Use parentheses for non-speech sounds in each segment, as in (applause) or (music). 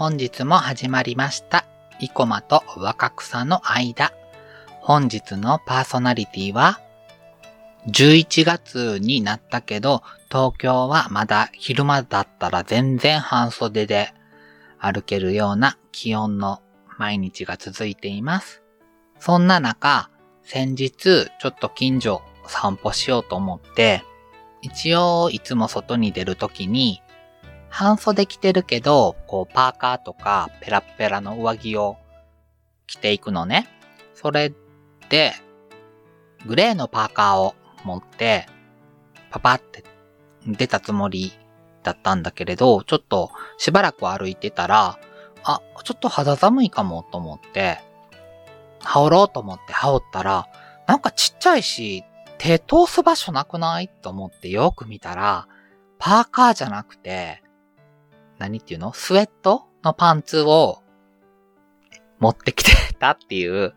本日も始まりました。生駒と若草の間。本日のパーソナリティは、11月になったけど、東京はまだ昼間だったら全然半袖で歩けるような気温の毎日が続いています。そんな中、先日ちょっと近所散歩しようと思って、一応いつも外に出るときに半袖着てるけど、こう、パーカーとか、ペラペラの上着を着ていくのね。それで、グレーのパーカーを持って、パパって出たつもりだったんだけれど、ちょっとしばらく歩いてたら、あ、ちょっと肌寒いかもと思って、羽織ろうと思って羽織ったら、なんかちっちゃいし、手通す場所なくない？と思ってよく見たら、パーカーじゃなくて、何っていうの？スウェットのパンツを持ってきてたっていう、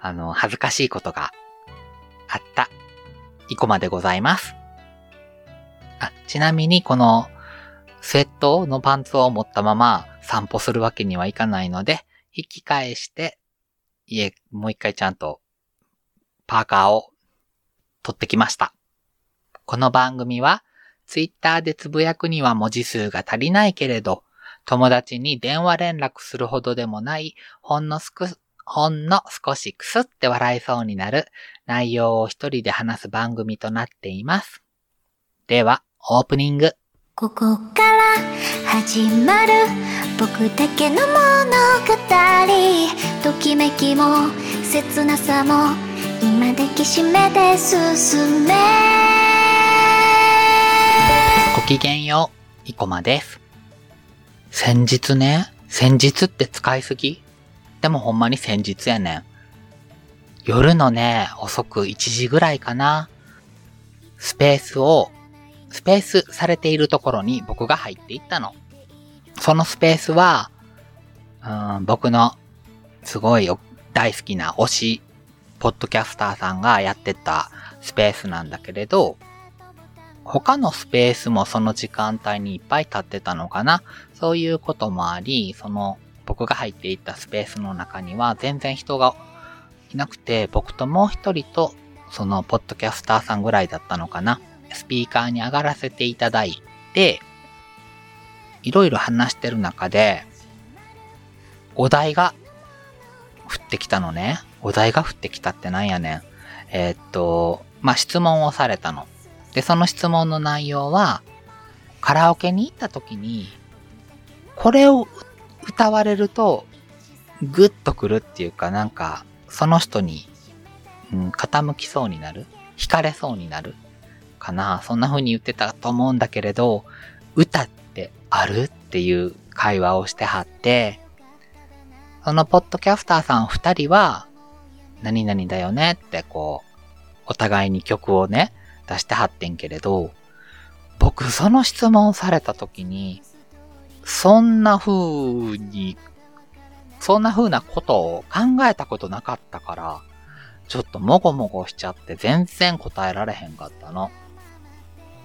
あの、恥ずかしいことがあった、イコマでございます。あ、ちなみにこのスウェットのパンツを持ったまま散歩するわけにはいかないので、引き返して、家、もう一回ちゃんとパーカーを取ってきました。この番組はツイッターでつぶやくには文字数が足りないけれど、友達に電話連絡するほどでもない、ほんのすく、ほんの少しくすって笑いそうになる内容を一人で話す番組となっています。では、オープニング。ここから始まる僕だけの物語ときめきも切なさも今抱きしめて進めごきげんよう、いこまです。先日ね、先日って使いすぎ？でもほんまに先日やねん。夜のね、遅く1時ぐらいかな。スペースを、スペースされているところに僕が入っていったの。そのスペースは、うん、僕のすごい大好きな推し、ポッドキャスターさんがやってたスペースなんだけれど、他のスペースもその時間帯にいっぱい立ってたのかな？そういうこともあり、その僕が入っていったスペースの中には全然人がいなくて、僕ともう一人とそのポッドキャスターさんぐらいだったのかな？スピーカーに上がらせていただいて、いろいろ話してる中で、お題が降ってきたのね。お題が降ってきたってなんやねん。えー、っと、まあ、質問をされたの。で、その質問の内容は、カラオケに行った時に、これを歌われると、グッとくるっていうか、なんか、その人に、うん、傾きそうになる惹かれそうになるかなそんな風に言ってたと思うんだけれど、歌ってあるっていう会話をしてはって、そのポッドキャスターさん二人は、何々だよねってこう、お互いに曲をね、出してはってんけれど、僕その質問された時に、そんな風に、そんな風なことを考えたことなかったから、ちょっともごもごしちゃって全然答えられへんかったの。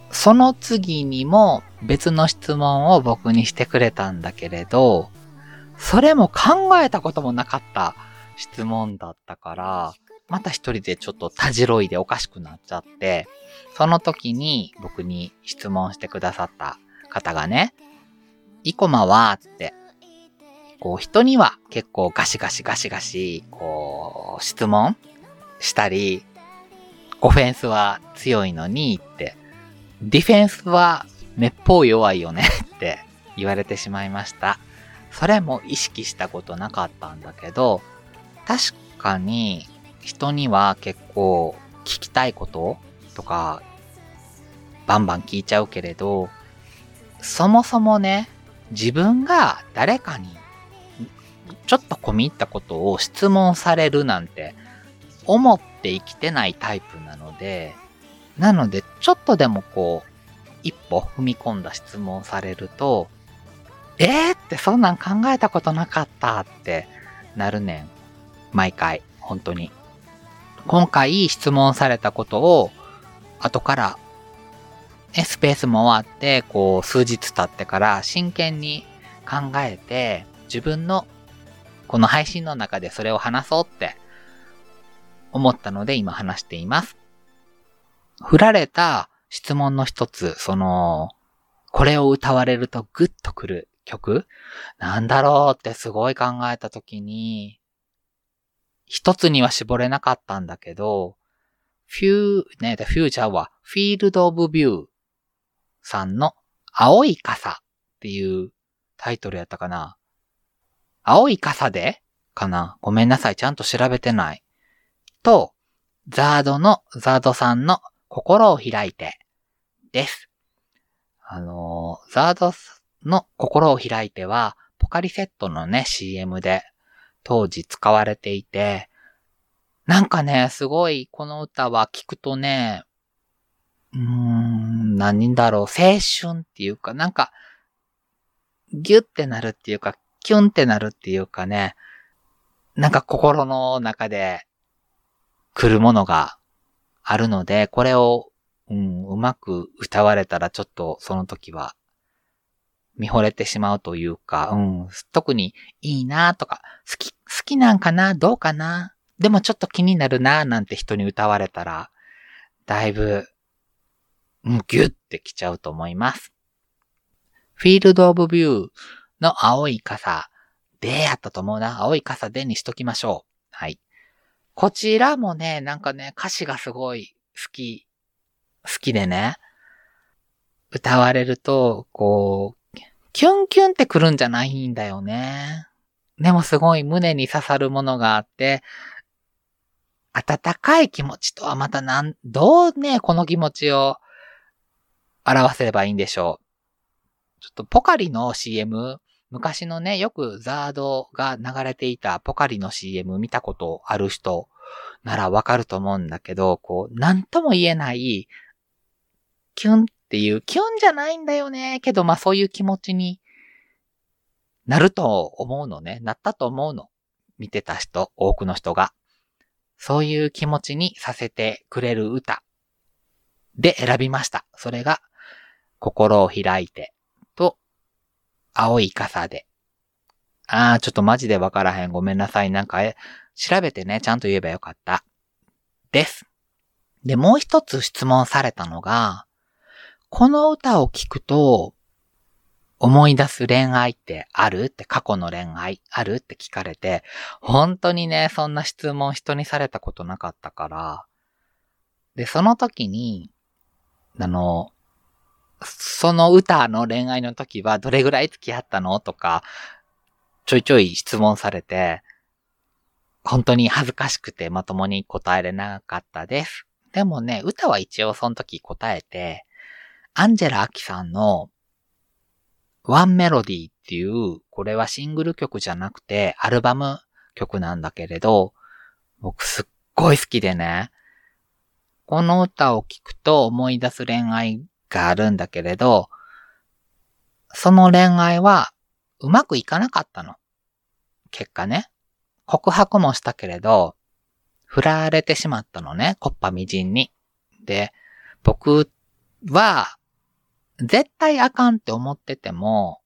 その次にも別の質問を僕にしてくれたんだけれど、それも考えたこともなかった質問だったから、また一人でちょっとたじろいでおかしくなっちゃって、その時に僕に質問してくださった方がね、イコマは、って、こう人には結構ガシガシガシガシ、こう質問したり、オフェンスは強いのに？って、ディフェンスはめっぽう弱いよね？って言われてしまいました。それも意識したことなかったんだけど、確かに人には結構聞きたいこととか、バンバン聞いちゃうけれど、そもそもね、自分が誰かにちょっと込み入ったことを質問されるなんて思って生きてないタイプなので、なのでちょっとでもこう、一歩踏み込んだ質問されると、えーってそんなん考えたことなかったってなるねん。毎回、本当に。今回質問されたことを、後から、ね、スペースも終わって、こう、数日経ってから真剣に考えて、自分のこの配信の中でそれを話そうって思ったので今話しています。振られた質問の一つ、その、これを歌われるとグッとくる曲なんだろうってすごい考えたときに、一つには絞れなかったんだけど、フュー、ね、The Future は Field of View さんの青い傘っていうタイトルやったかな。青い傘でかなごめんなさい。ちゃんと調べてない。と、ザードの、ザードさんの心を開いてです。あのー、ザードの心を開いては、ポカリセットのね、CM で当時使われていて、なんかね、すごいこの歌は聞くとね、うーん、何だろう、青春っていうか、なんか、ギュってなるっていうか、キュンってなるっていうかね、なんか心の中で来るものがあるので、これを、うん、うまく歌われたらちょっとその時は見惚れてしまうというか、うん、特にいいなとか、好き、好きなんかな？どうかな？でもちょっと気になるな？なんて人に歌われたら、だいぶ、ギュッてきちゃうと思います。フィールドオブビューの青い傘でやったと思うな。青い傘でにしときましょう。はい。こちらもね、なんかね、歌詞がすごい好き、好きでね、歌われると、こう、キュンキュンってくるんじゃないんだよね。でもすごい胸に刺さるものがあって、温かい気持ちとはまたなん、どうね、この気持ちを表せればいいんでしょう。ちょっとポカリの CM、昔のね、よくザードが流れていたポカリの CM 見たことある人ならわかると思うんだけど、こう、なんとも言えない、キュンっていう、キュンじゃないんだよね。けど、まあそういう気持ちになると思うのね。なったと思うの。見てた人、多くの人が。そういう気持ちにさせてくれる歌で選びました。それが、心を開いてと、青い傘で。あー、ちょっとマジでわからへん。ごめんなさい。なんか、え、調べてね、ちゃんと言えばよかった。です。で、もう一つ質問されたのが、この歌を聴くと、思い出す恋愛ってある？って過去の恋愛ある？って聞かれて、本当にね、そんな質問人にされたことなかったから、で、その時に、あの、その歌の恋愛の時はどれぐらい付き合ったの？とか、ちょいちょい質問されて、本当に恥ずかしくてまともに答えれなかったです。でもね、歌は一応その時答えて、アンジェラ・アキさんのワンメロディーっていう、これはシングル曲じゃなくて、アルバム曲なんだけれど、僕すっごい好きでね、この歌を聴くと思い出す恋愛があるんだけれど、その恋愛はうまくいかなかったの。結果ね。告白もしたけれど、振られてしまったのね、コッパみじんに。で、僕は絶対あかんって思ってても、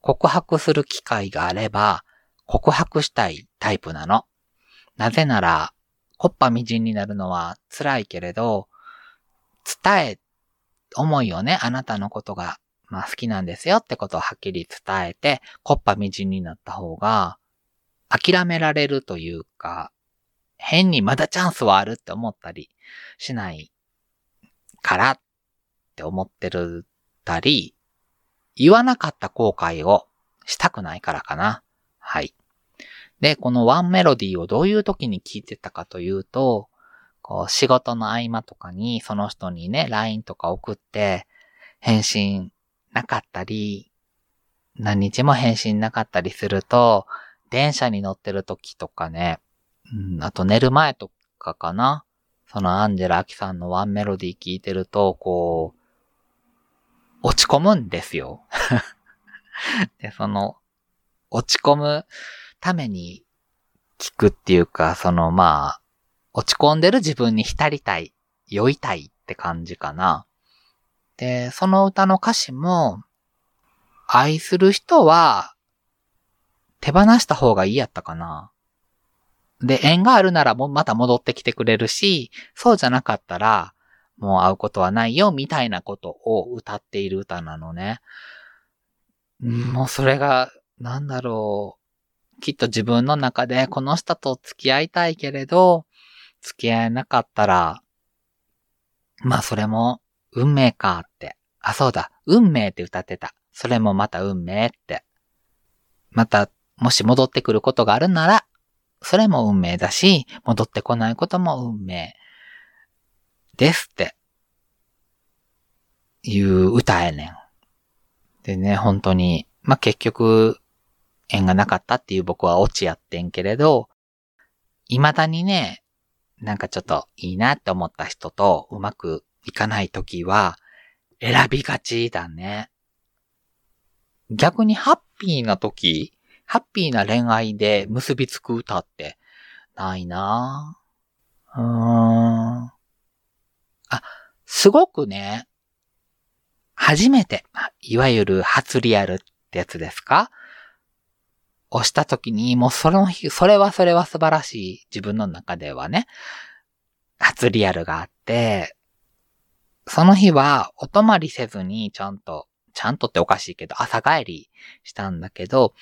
告白する機会があれば、告白したいタイプなの。なぜなら、コッパみじんになるのは辛いけれど、伝え、思いをね、あなたのことが、まあ好きなんですよってことをはっきり伝えて、コッパみじんになった方が、諦められるというか、変にまだチャンスはあるって思ったりしないからって思ってるたり、言わなかった後悔をしたくないからかな。はい。で、このワンメロディーをどういう時に聞いてたかというと、こう仕事の合間とかにその人にね、LINE とか送って返信なかったり、何日も返信なかったりすると、電車に乗ってる時とかね、うん、あと寝る前とかかな。そのアンジェラ・アキさんのワンメロディー聞いてると、こう、落ち込むんですよ。(laughs) で、その、落ち込むために聞くっていうか、そのまあ、落ち込んでる自分に浸りたい、酔いたいって感じかな。で、その歌の歌詞も、愛する人は手放した方がいいやったかな。で、縁があるならもまた戻ってきてくれるし、そうじゃなかったら、もう会うことはないよ、みたいなことを歌っている歌なのね。もうそれが、なんだろう。きっと自分の中でこの人と付き合いたいけれど、付き合えなかったら、まあそれも運命かって。あ、そうだ。運命って歌ってた。それもまた運命って。また、もし戻ってくることがあるなら、それも運命だし、戻ってこないことも運命ですって、いう歌やねん。でね、本当に、まあ、結局、縁がなかったっていう僕はオチやってんけれど、未だにね、なんかちょっといいなって思った人とうまくいかないときは、選びがちだね。逆にハッピーなとき、ハッピーな恋愛で結びつく歌ってないなぁ。うーん。あ、すごくね、初めて、いわゆる初リアルってやつですか？押した時に、もうその日、それはそれは素晴らしい自分の中ではね、初リアルがあって、その日はお泊まりせずにちゃんと、ちゃんとっておかしいけど朝帰りしたんだけど、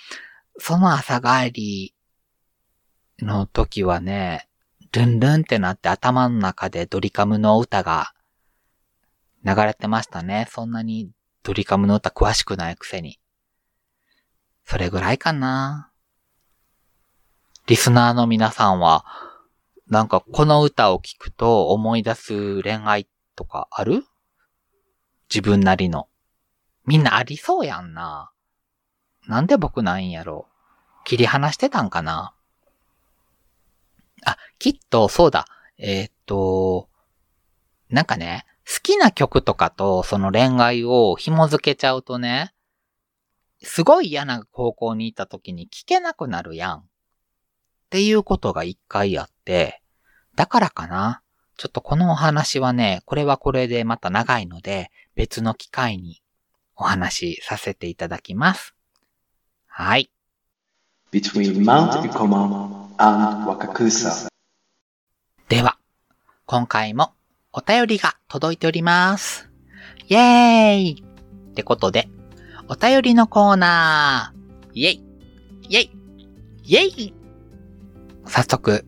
その朝帰りの時はね、ルンルンってなって頭の中でドリカムの歌が流れてましたね。そんなにドリカムの歌詳しくないくせに。それぐらいかな。リスナーの皆さんは、なんかこの歌を聴くと思い出す恋愛とかある？自分なりの。みんなありそうやんな。なんで僕ないんやろ切り離してたんかな、きっとそうだ。えー、っと、なんかね、好きな曲とかとその恋愛を紐づけちゃうとね、すごい嫌な高校に行った時に聞けなくなるやん。っていうことが一回あって、だからかな。ちょっとこのお話はね、これはこれでまた長いので、別の機会にお話しさせていただきます。はい。Between Mount Ikoma and Wakakusa、今回もお便りが届いております。イェーイってことで、お便りのコーナーイェイイェイイェイ早速、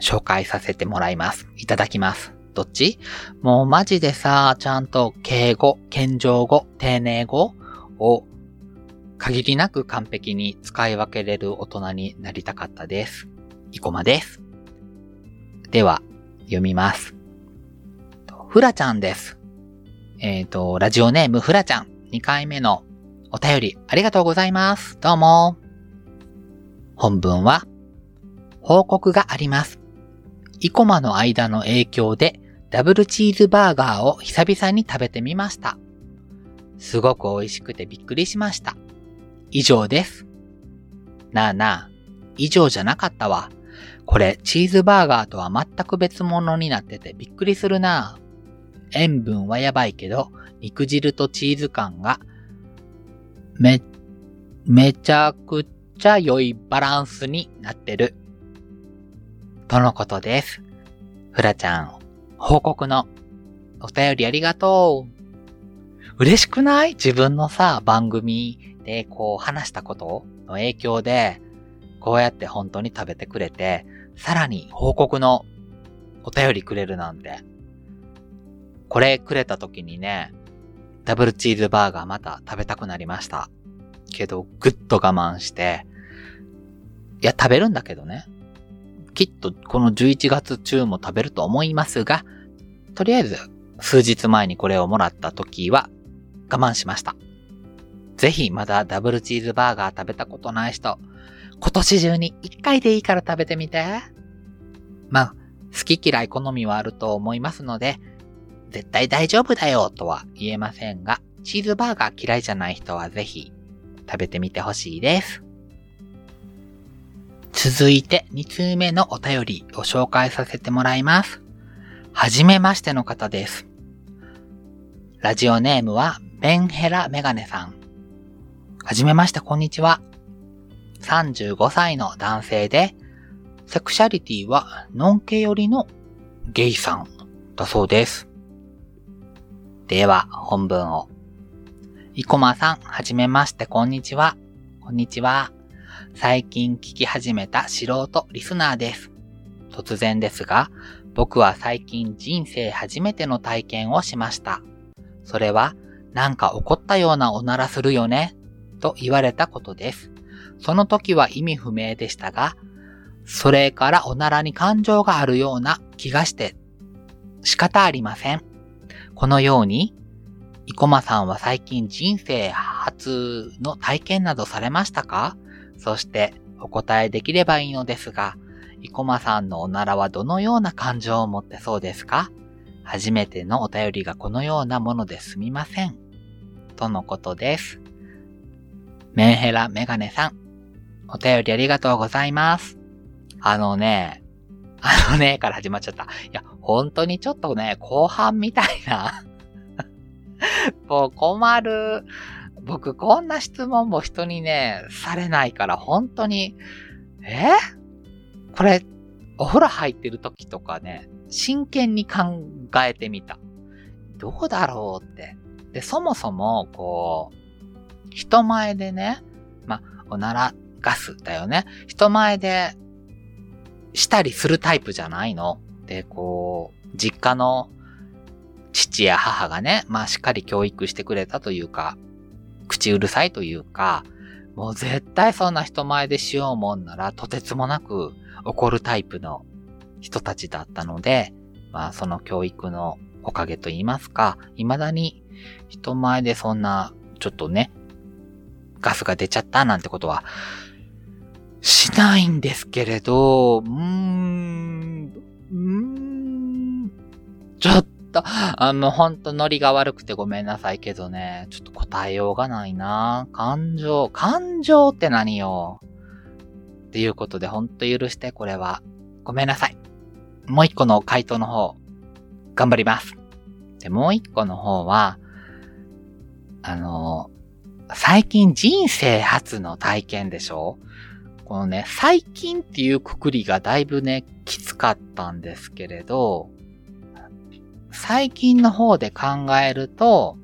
紹介させてもらいます。いただきます。どっち？もうマジでさ、ちゃんと敬語、謙譲語、丁寧語を限りなく完璧に使い分けれる大人になりたかったです。いこまです。では、読みます。ふらちゃんです。えっ、ー、と、ラジオネームふらちゃん、2回目のお便りありがとうございます。どうも。本文は、報告があります。イコマの間の影響でダブルチーズバーガーを久々に食べてみました。すごく美味しくてびっくりしました。以上です。なあなあ、以上じゃなかったわ。これ、チーズバーガーとは全く別物になっててびっくりするな塩分はやばいけど、肉汁とチーズ感が、め、めちゃくちゃ良いバランスになってる。とのことです。フラちゃん、報告のお便りありがとう。嬉しくない？自分のさ、番組でこう話したことの影響で、こうやって本当に食べてくれて、さらに報告のお便りくれるなんて。これくれた時にね、ダブルチーズバーガーまた食べたくなりました。けど、ぐっと我慢して、いや、食べるんだけどね。きっとこの11月中も食べると思いますが、とりあえず数日前にこれをもらった時は我慢しました。ぜひまだダブルチーズバーガー食べたことない人、今年中に1回でいいから食べてみて。まあ、好き嫌い好みはあると思いますので、絶対大丈夫だよとは言えませんが、チーズバーガー嫌いじゃない人はぜひ食べてみてほしいです。続いて2通目のお便りを紹介させてもらいます。はじめましての方です。ラジオネームはベンヘラメガネさん。はじめまして、こんにちは。35歳の男性で、セクシャリティはノンケ寄りのゲイさんだそうです。では、本文を。生駒さん、はじめまして、こんにちは。こんにちは。最近聞き始めた素人リスナーです。突然ですが、僕は最近人生初めての体験をしました。それは、なんか怒ったようなおならするよね、と言われたことです。その時は意味不明でしたが、それからおならに感情があるような気がして仕方ありません。このように、生駒さんは最近人生初の体験などされましたか？そしてお答えできればいいのですが、生駒さんのおならはどのような感情を持ってそうですか？初めてのお便りがこのようなものですみません。とのことです。メンヘラメガネさん、お便りありがとうございます。あのね、あのね、から始まっちゃった。いや、本当にちょっとね、後半みたいなもう困る。僕こんな質問も人にね、されないから本当に、え？これ、お風呂入ってる時とかね、真剣に考えてみた。どうだろうって。で、そもそも、こう、人前でね、ま、おならガスだよね。人前でしたりするタイプじゃないの。で、こう、実家の父や母がね、まあしっかり教育してくれたというか、口うるさいというか、もう絶対そんな人前でしようもんならとてつもなく怒るタイプの人たちだったので、まあその教育のおかげと言いますか、未だに人前でそんなちょっとね、ガスが出ちゃったなんてことはしないんですけれど、うーん、うーん、ちょっと、あの、ほんとノリが悪くてごめんなさいけどね、ちょっと答えようがないな感情、感情って何よ？っていうことでほんと許して、これは。ごめんなさい。もう一個の回答の方、頑張ります。で、もう一個の方は、あの、最近人生初の体験でしょ？このね、最近っていうくくりがだいぶね、きつかったんですけれど、最近の方で考えると、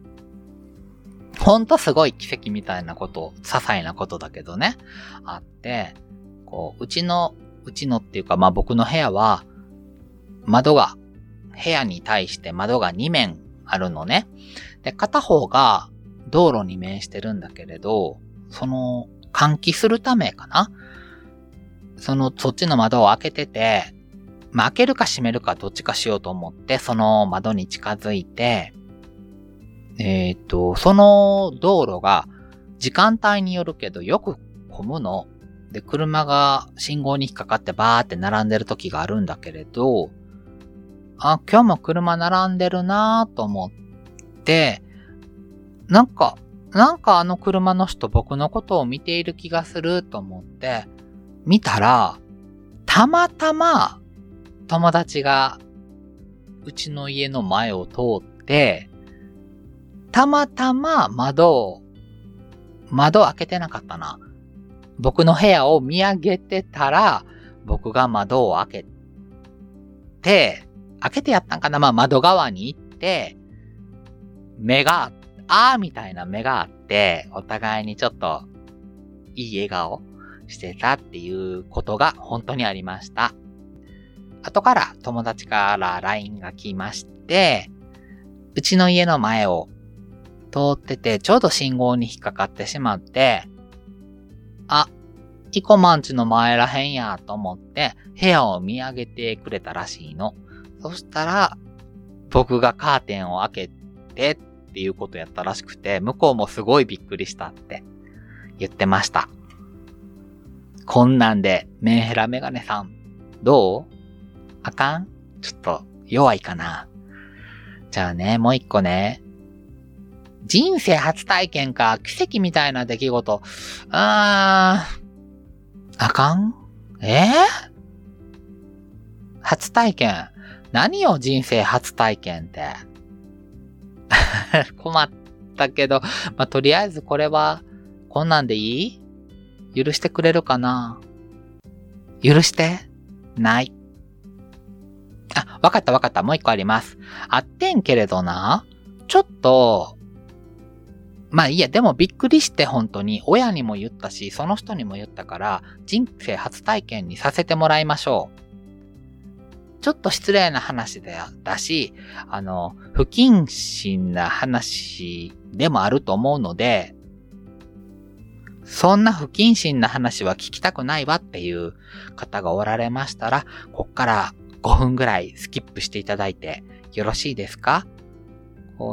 ほんとすごい奇跡みたいなこと、些細なことだけどね、あって、こう、うちの、うちのっていうか、まあ僕の部屋は、窓が、部屋に対して窓が2面あるのね。で、片方が道路に面してるんだけれど、その、換気するためかなその、そっちの窓を開けてて、まあ、開けるか閉めるかどっちかしようと思って、その窓に近づいて、えっ、と、その道路が時間帯によるけどよく混むの。で、車が信号に引っかかってバーって並んでる時があるんだけれど、あ、今日も車並んでるなぁと思って、なんか、なんかあの車の人僕のことを見ている気がすると思って、見たら、たまたま友達がうちの家の前を通って、たまたま窓を、窓開けてなかったな。僕の部屋を見上げてたら、僕が窓を開けて、開けてやったんかなまあ窓側に行って、目が、あーみたいな目があって、お互いにちょっと、いい笑顔してたっていうことが本当にありました。後から友達から LINE が来まして、うちの家の前を通ってて、ちょうど信号に引っかかってしまって、あ、イコマンチの前らへんやと思って、部屋を見上げてくれたらしいの。そしたら、僕がカーテンを開けてっていうことやったらしくて、向こうもすごいびっくりしたって言ってました。こんなんで、メンヘラメガネさん、どう？あかん？ちょっと弱いかな。じゃあね、もう一個ね。人生初体験か、奇跡みたいな出来事。あーん、あかん？えー、初体験。何よ、人生初体験って？(laughs) 困ったけど、まあ、とりあえずこれは、こんなんでいい？許してくれるかな？許して？ない。あ、わかったわかった。もう一個あります。あってんけれどな、ちょっと、まあいいや、でもびっくりして本当に、親にも言ったし、その人にも言ったから、人生初体験にさせてもらいましょう。ちょっと失礼な話だだし、あの、不謹慎な話でもあると思うので、そんな不謹慎な話は聞きたくないわっていう方がおられましたら、こっから5分ぐらいスキップしていただいてよろしいですか？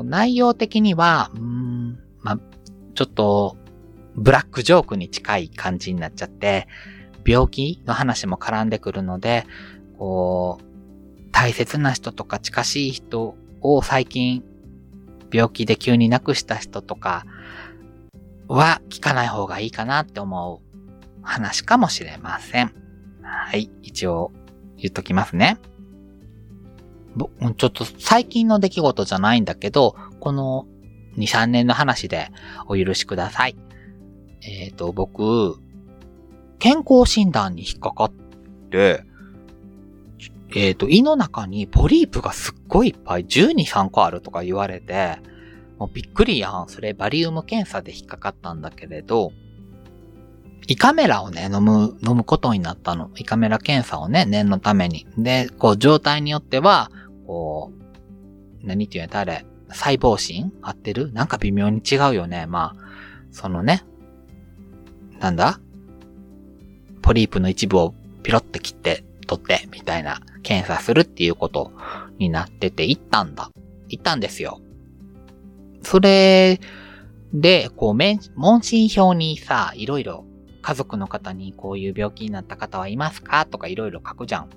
内容的には、ん、まちょっと、ブラックジョークに近い感じになっちゃって、病気の話も絡んでくるので、こう、大切な人とか近しい人を最近病気で急に亡くした人とかは聞かない方がいいかなって思う話かもしれません。はい。一応言っときますね。ちょっと最近の出来事じゃないんだけど、この2、3年の話でお許しください。えっ、ー、と、僕、健康診断に引っかかって、えっ、ー、と、胃の中にポリープがすっごいいっぱい、12、3個あるとか言われて、もうびっくりやん。それバリウム検査で引っかかったんだけれど、胃カメラをね、飲む、飲むことになったの。胃カメラ検査をね、念のために。で、こう、状態によっては、こう、何て言うんやあれ、細胞芯合ってる？なんか微妙に違うよね。まあ、そのね、なんだ？ポリープの一部をピロって切って取って、みたいな検査するっていうことになってて、行ったんだ。行ったんですよ。それで、こう、問診票にさ、いろいろ家族の方にこういう病気になった方はいますかとかいろいろ書くじゃん。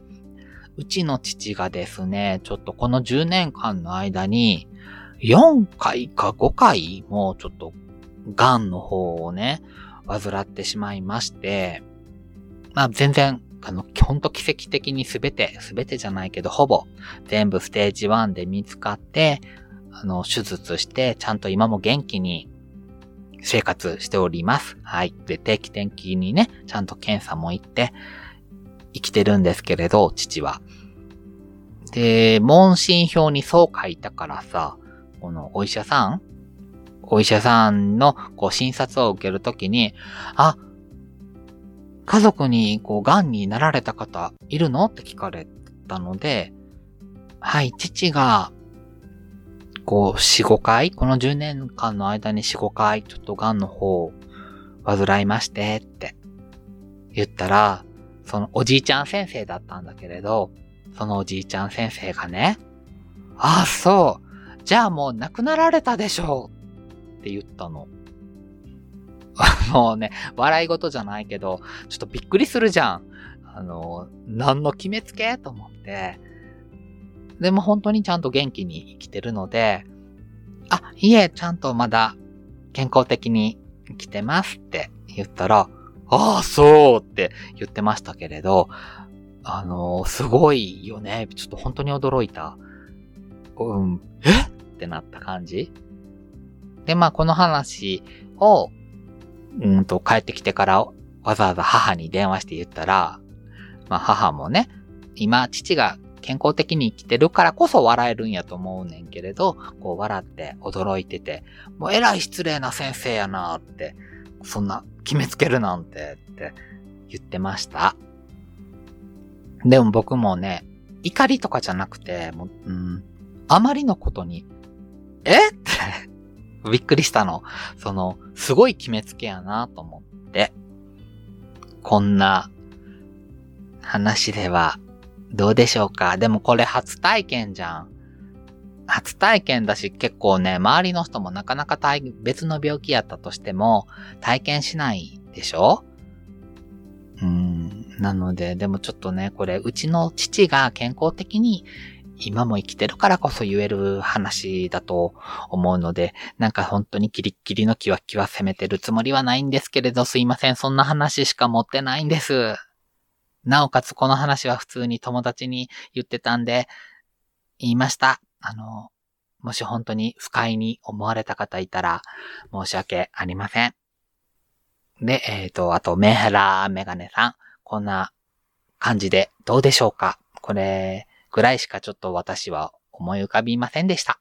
うちの父がですね、ちょっとこの10年間の間に、4回か5回もちょっと、癌の方をね、患ってしまいまして、まあ全然あの、ほんと奇跡的にすべて、すべてじゃないけど、ほぼ全部ステージ1で見つかって、あの、手術して、ちゃんと今も元気に生活しております。はい。で、定期的にね、ちゃんと検査も行って、生きてるんですけれど、父は。で、問診票にそう書いたからさ、このお医者さんお医者さんのこう診察を受けるときに、あ、家族にこう、癌になられた方いるの？って聞かれたので、はい、父が、こう、4、5回、この10年間の間に4、5回、ちょっと癌の方を患いましてって言ったら、そのおじいちゃん先生だったんだけれど、そのおじいちゃん先生がね、ああ、そう。じゃあもう亡くなられたでしょうって言ったの。(laughs) もうね、笑い事じゃないけど、ちょっとびっくりするじゃん。あの、何の決めつけ？と思って。でも本当にちゃんと元気に生きてるので、あ、いえ、ちゃんとまだ健康的に生きてますって言ったら、ああ、そうって言ってましたけれど、あのすごいよね。ちょっと本当に驚いた。うん、え？ってなった感じ。で、まあ、この話を、うんと帰ってきてからわざわざ母に電話して言ったら、まあ母もね、今父が健康的に生きてるからこそ笑えるんやと思うねんけれど、こう笑って驚いてて、もうえらい失礼な先生やなって、そんな決めつけるなんてって言ってました。でも僕もね、怒りとかじゃなくて、もう、うん、あまりのことに、え？って (laughs) びっくりしたの。その、すごい決めつけやなと思って。こんな話ではどうでしょうか？でもこれ初体験じゃん。初体験だし結構ね、周りの人もなかなか別の病気やったとしても体験しないでしょ？うん。なので、でもちょっとね、これ、うちの父が健康的に今も生きてるからこそ言える話だと思うので、なんか本当にキリッキリのキワキワ攻めてるつもりはないんですけれど、すいません。そんな話しか持ってないんです。なおかつこの話は普通に友達に言ってたんで、言いました。あの、もし本当に不快に思われた方いたら申し訳ありません。で、えっ、と、あと、メンヘラメガネさん。こんな感じでどうでしょうか？これぐらいしかちょっと私は思い浮かびませんでした。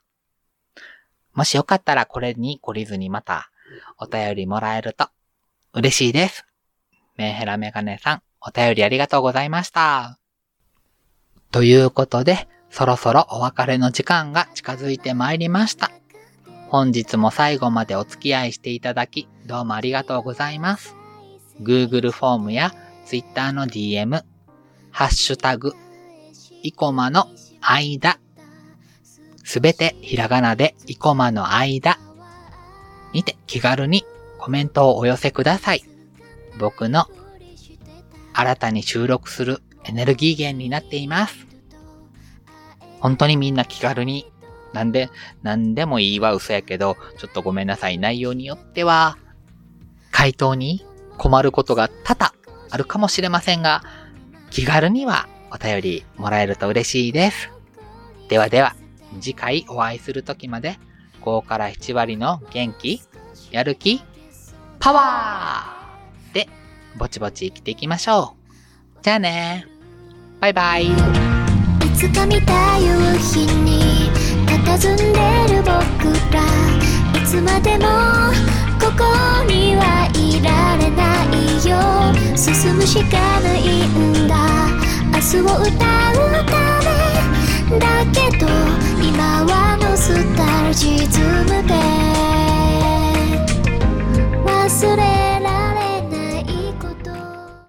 もしよかったらこれに懲りずにまたお便りもらえると嬉しいです。メンヘラメガネさん、お便りありがとうございました。ということで、そろそろお別れの時間が近づいてまいりました。本日も最後までお付き合いしていただき、どうもありがとうございます。Google フォームや Twitter の DM、ハッシュタグ、イコマの間、すべてひらがなでイコマの間にて気軽にコメントをお寄せください。僕の新たに収録するエネルギー源になっています。本当にみんな気軽に、なんで、なんでもいいは嘘やけど、ちょっとごめんなさい。内容によっては、回答に困ることが多々あるかもしれませんが、気軽にはお便りもらえると嬉しいです。ではでは、次回お会いする時まで、5から7割の元気、やる気、パワー、ぼちぼち生きていきましょう。じゃあね。バイバイ。いつか見た夕日に佇んでる僕ら。いつまでもここにはいられないよ。進むしかないんだ。明日を歌うためだけど今はノスタルジズムで。忘れ